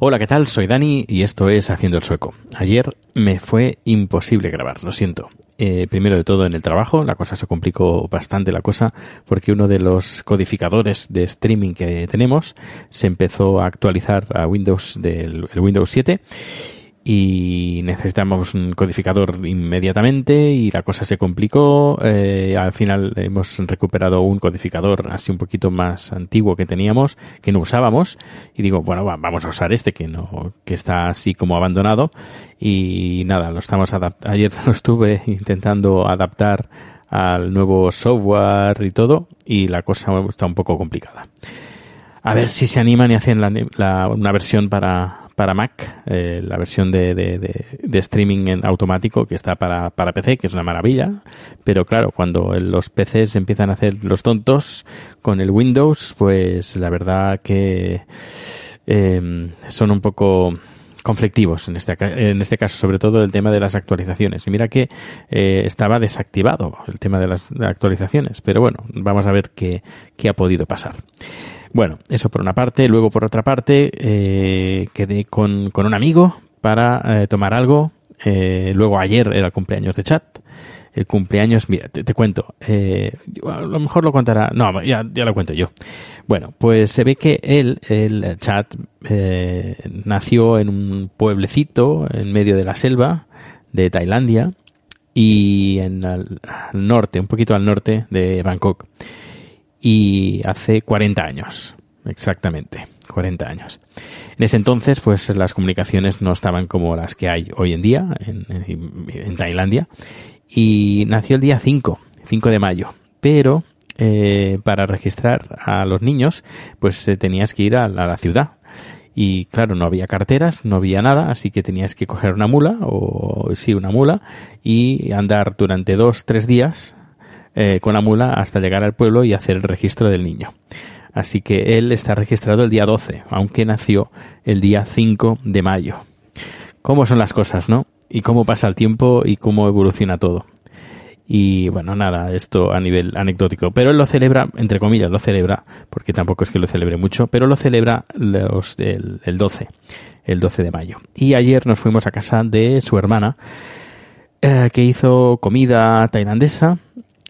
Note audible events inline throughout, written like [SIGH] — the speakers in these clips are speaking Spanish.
Hola, ¿qué tal? Soy Dani y esto es Haciendo el Sueco. Ayer me fue imposible grabar, lo siento. Eh, primero de todo en el trabajo, la cosa se complicó bastante la cosa porque uno de los codificadores de streaming que tenemos se empezó a actualizar a Windows del el Windows 7 y necesitamos un codificador inmediatamente y la cosa se complicó. Eh, al final hemos recuperado un codificador así un poquito más antiguo que teníamos, que no usábamos y digo, bueno, va, vamos a usar este que no que está así como abandonado y nada, lo estamos ayer [LAUGHS] lo estuve intentando adaptar al nuevo software y todo y la cosa está un poco complicada. A ver si se animan y hacen la, la, una versión para, para Mac, eh, la versión de, de, streaming en automático que está para, para PC, que es una maravilla. Pero claro, cuando los PCs empiezan a hacer los tontos con el Windows, pues la verdad que eh, son un poco conflictivos en este, en este caso, sobre todo el tema de las actualizaciones. Y mira que eh, estaba desactivado el tema de las actualizaciones, pero bueno, vamos a ver qué, qué ha podido pasar. Bueno, eso por una parte. Luego, por otra parte, eh, quedé con, con, un amigo para eh, tomar algo. Eh, luego, ayer era el cumpleaños de chat. El cumpleaños, mira, te, cuento. Eh, a lo mejor lo contará. No, ya, ya lo cuento yo. Bueno, pues se ve que él, el chat, nació en un pueblecito en medio de la selva de Tailandia y en el, al norte, un poquito al norte de Bangkok y hace 40 años, exactamente, 40 años. En ese entonces, pues las comunicaciones no estaban como las que hay hoy en día en, Tailandia y nació el día 5, 5 de mayo, pero eh, para registrar a los niños, pues eh, tenías que ir a, a la ciudad, y claro, no había carteras, no había nada, así que tenías que coger una mula, o sí, una mula, y andar durante dos, tres días eh, con la mula hasta llegar al pueblo y hacer el registro del niño. Así que él está registrado el día 12, aunque nació el día 5 de mayo. ¿Cómo son las cosas, no? Y cómo pasa el tiempo y cómo evoluciona todo. Y bueno, nada, esto a nivel anecdótico. Pero él lo celebra, entre comillas, lo celebra, porque tampoco es que lo celebre mucho, pero lo celebra los el 12, el 12 de mayo. Y ayer nos fuimos a casa de su hermana, eh, que hizo comida tailandesa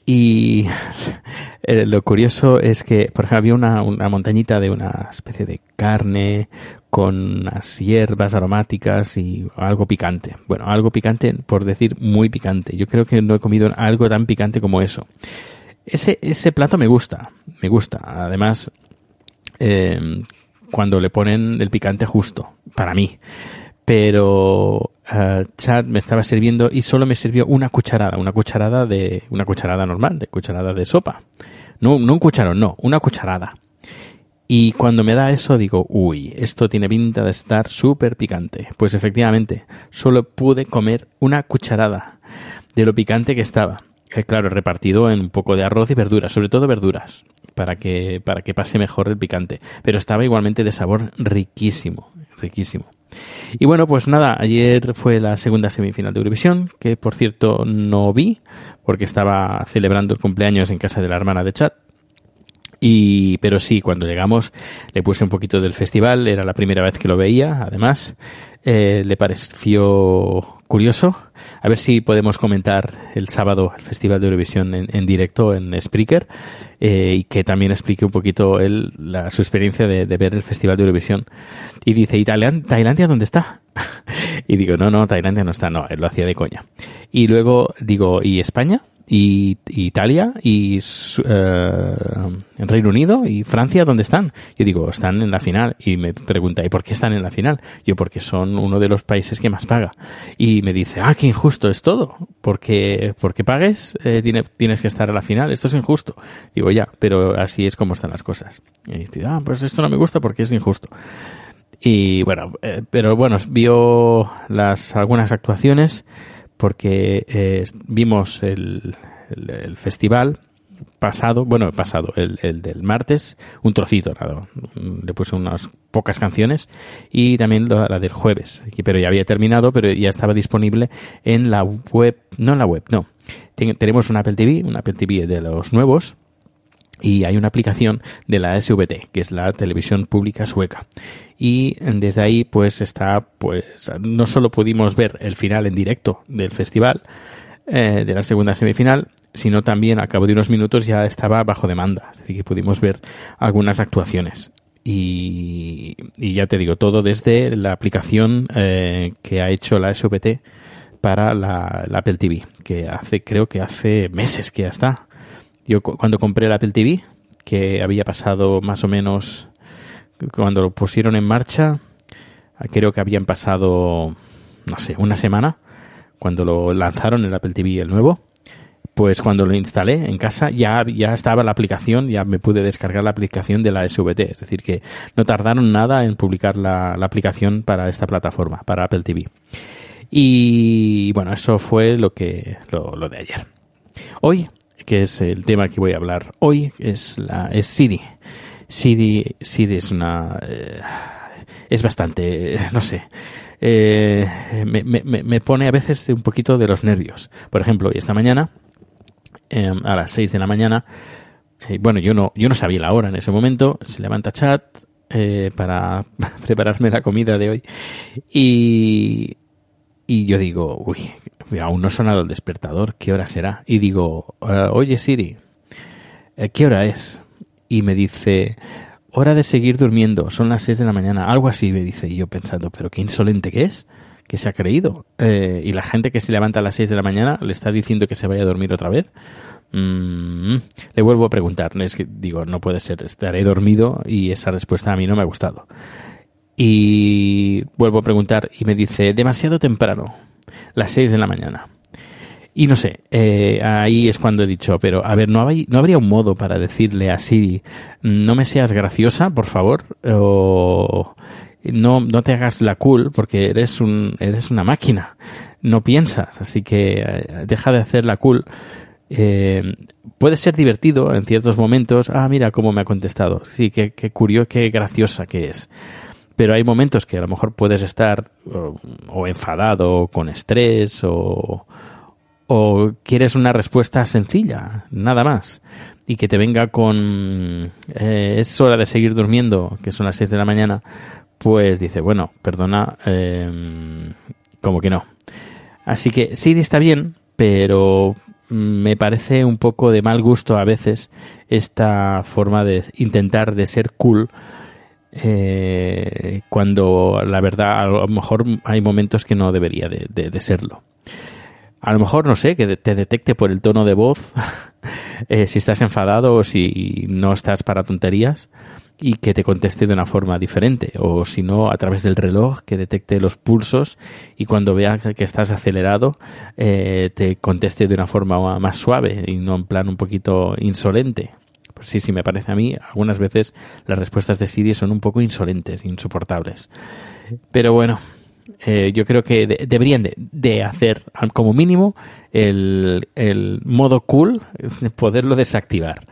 y [LAUGHS] eh, lo curioso es que, por ejemplo, había una, una, montañita de una especie de carne con unas hierbas aromáticas y algo picante. Bueno, algo picante, por decir muy picante. Yo creo que no he comido algo tan picante como eso. Ese, ese plato me gusta, me gusta. Además, eh, cuando le ponen el picante justo, para mí pero uh, Chad me estaba sirviendo y solo me sirvió una cucharada, una cucharada de una cucharada normal, de cucharada de sopa. No, no un cucharón, no, una cucharada. Y cuando me da eso digo, uy, esto tiene pinta de estar súper picante. Pues efectivamente, solo pude comer una cucharada de lo picante que estaba. Eh, claro, repartido en un poco de arroz y verduras, sobre todo verduras, para que, para que pase mejor el picante. Pero estaba igualmente de sabor riquísimo, riquísimo. Y bueno, pues nada, ayer fue la segunda semifinal de Eurovisión, que por cierto no vi, porque estaba celebrando el cumpleaños en casa de la hermana de Chat. Y, pero sí, cuando llegamos le puse un poquito del festival, era la primera vez que lo veía, además, eh, le pareció curioso. A ver si podemos comentar el sábado el Festival de Eurovisión en, directo en Spreaker eh, y que también explique un poquito él la, su experiencia de, ver el Festival de Eurovisión. Y dice, ¿y Tailandia dónde está? [LAUGHS] y digo, no, no, Tailandia no está, no, él lo hacía de coña. Y luego digo, ¿y España? Y, Italia y eh, Reino Unido y Francia, ¿dónde están? Yo digo, están en la final. Y me pregunta, ¿y por qué están en la final? Yo, porque son uno de los países que más paga. Y me dice, ah, qué injusto es todo. Porque, porque pagues, eh, tienes que estar a la final. Esto es injusto. Digo, ya, pero así es como están las cosas. Y dice, ah, pues esto no me gusta porque es injusto. Y bueno, eh, pero bueno, vio las algunas actuaciones porque eh, vimos el, festival pasado, bueno, pasado, el, el, del martes, un trocito, nada, le puse unas pocas canciones y también la, del jueves, pero ya había terminado, pero ya estaba disponible en la web, no en la web, no. tenemos un Apple TV, un Apple TV de los nuevos, y hay una aplicación de la SVT, que es la televisión pública sueca. Y desde ahí, pues está, pues no solo pudimos ver el final en directo del festival, eh, de la segunda semifinal, sino también a cabo de unos minutos ya estaba bajo demanda, así que pudimos ver algunas actuaciones. Y, ya te digo, todo desde la aplicación eh, que ha hecho la SVT para la, la Apple TV, que hace, creo que hace meses que ya está yo cuando compré el Apple TV, que había pasado más o menos, cuando lo pusieron en marcha, creo que habían pasado, no sé, una semana, cuando lo lanzaron el Apple TV el nuevo, pues cuando lo instalé en casa ya, ya estaba la aplicación, ya me pude descargar la aplicación de la SVT. Es decir, que no tardaron nada en publicar la, aplicación para esta plataforma, para Apple TV. Y bueno, eso fue lo que lo, lo de ayer. Hoy que es el tema que voy a hablar hoy, es la es Siri. Siri, Siri es una eh, es bastante, [LAUGHS] no sé, eh, me, me, me, pone a veces un poquito de los nervios. Por ejemplo, esta mañana, em, a las 6 de la mañana, eh, bueno, yo no, yo no sabía la hora en ese momento, se levanta chat para [LAUGHS] prepararme la comida de hoy y, y yo digo, uy, aún no ha sonado el despertador, ¿qué hora será? Y digo, oye Siri, ¿qué hora es? Y me dice, hora de seguir durmiendo, son las 6 de la mañana, algo así me dice, y yo pensando, pero qué insolente que es, que se ha creído. Eh, y la gente que se levanta a las 6 de la mañana le está diciendo que se vaya a dormir otra vez. Mm, le vuelvo a preguntar, es que digo, no puede ser, estaré dormido y esa respuesta a mí no me ha gustado. Y vuelvo a preguntar y me dice, demasiado temprano las 6 de la mañana. Y no sé, eh, ahí es cuando he dicho, pero a ver, ¿no, ¿no habría un modo para decirle a Siri, no me seas graciosa, por favor? O no, no te hagas la cool porque eres, un, eres una máquina, no piensas, así que eh, deja de hacer la cool. Eh, puede ser divertido en ciertos momentos. Ah, mira cómo me ha contestado. Sí, qué, qué curioso, qué graciosa que es pero hay momentos que a lo mejor puedes estar o, enfadado o con estrés o, o quieres una respuesta sencilla, nada más, y que te venga con eh, es hora de seguir durmiendo, que son las 6 de la mañana, pues dice, bueno, perdona, em, como que no. Así que sí está bien, pero me parece un poco de mal gusto a veces esta forma de intentar de ser cool eh, cuando la verdad a lo mejor hay momentos que no debería de, serlo. A lo mejor, no sé, que te detecte por el tono de voz [LAUGHS] eh, si estás enfadado o si no estás para tonterías y que te conteste de una forma diferente o si no a través del reloj que detecte los pulsos y cuando vea que estás acelerado eh, te conteste de una forma más suave y no en plan un poquito insolente pues sí, sí, me parece a mí, algunas veces las respuestas de Siri son un poco insolentes, insoportables. Pero bueno, eh, yo creo que deberían de, hacer como mínimo el, modo cool, poderlo desactivar.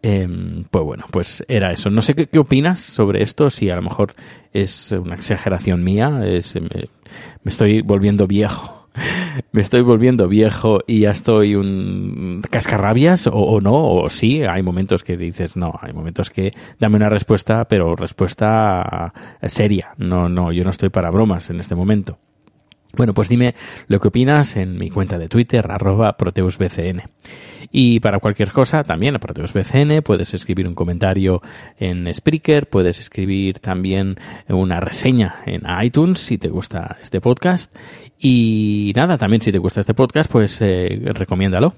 Em, pues bueno, pues era eso. No sé qué, opinas sobre esto, si a lo mejor es una exageración mía, es, me estoy volviendo viejo [LAUGHS] me estoy volviendo viejo y ya estoy un cascarrabias o, o, no, o sí, hay momentos que dices, no, hay momentos que dame una respuesta, pero respuesta seria. No, no, yo no estoy para bromas en este momento. Bueno, pues dime lo que opinas en mi cuenta de Twitter, arroba proteusbcn. Y para cualquier cosa, también a proteusbcn, puedes escribir un comentario en Spreaker, puedes escribir también una reseña en iTunes si te gusta este podcast. Y nada, también si te gusta este podcast, pues eh, recomiéndalo.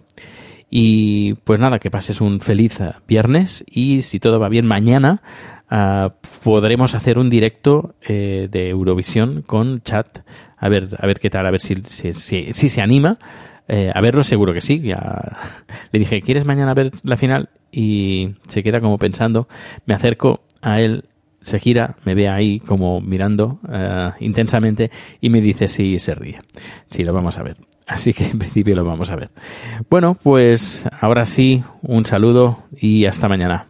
Y pues nada, que pases un feliz viernes y si todo va bien mañana uh, podremos hacer un directo eh, de Eurovisión con chat a ver, a ver qué tal, a ver si, si, se anima. Eh, a verlo seguro que sí. Ya [LAUGHS] le dije, ¿quieres mañana ver la final? Y se queda como pensando. Me acerco a él, se gira, me ve ahí como mirando uh, intensamente y me dice si se ríe. Sí, lo vamos a ver. Así que [LAUGHS] en principio lo vamos a ver. Bueno, pues ahora sí, un saludo y hasta mañana.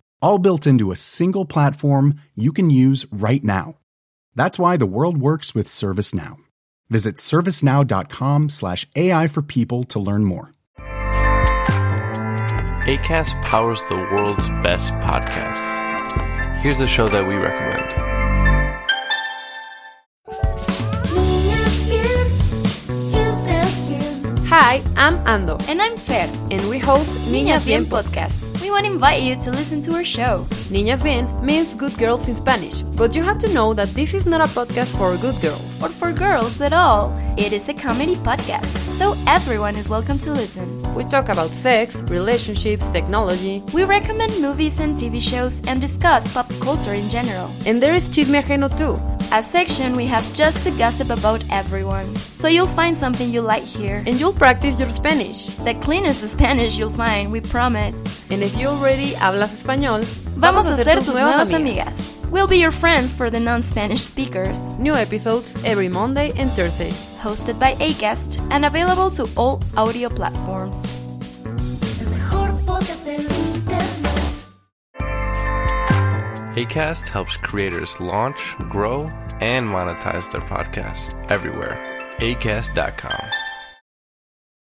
All built into a single platform you can use right now. That's why the world works with ServiceNow. Visit servicenow.com slash AI for people to learn more. ACAST powers the world's best podcasts. Here's a show that we recommend. Hi, I'm Ando. And I'm Fer. And we host Niñas, Bien podcast. To invite you to listen to our show. Niña Bien means good girls in Spanish, but you have to know that this is not a podcast for good girls. Or for girls at all. It is a comedy podcast, so everyone is welcome to listen. We talk about sex, relationships, technology. We recommend movies and TV shows and discuss pop culture in general. And there is Chisme Ajeno too. A section we have just to gossip about everyone. So you'll find something you like here. And you'll practice your Spanish. The cleanest Spanish you'll find, we promise. And if you already hablas español, vamos, vamos a ser tus, tus nuevas, nuevas amigas. amigas. We'll be your friends for the non-Spanish speakers. New episodes every Monday and Thursday. Hosted by Acast and available to all audio platforms. ACAST helps creators launch, grow, and monetize their podcasts everywhere. ACAST.com.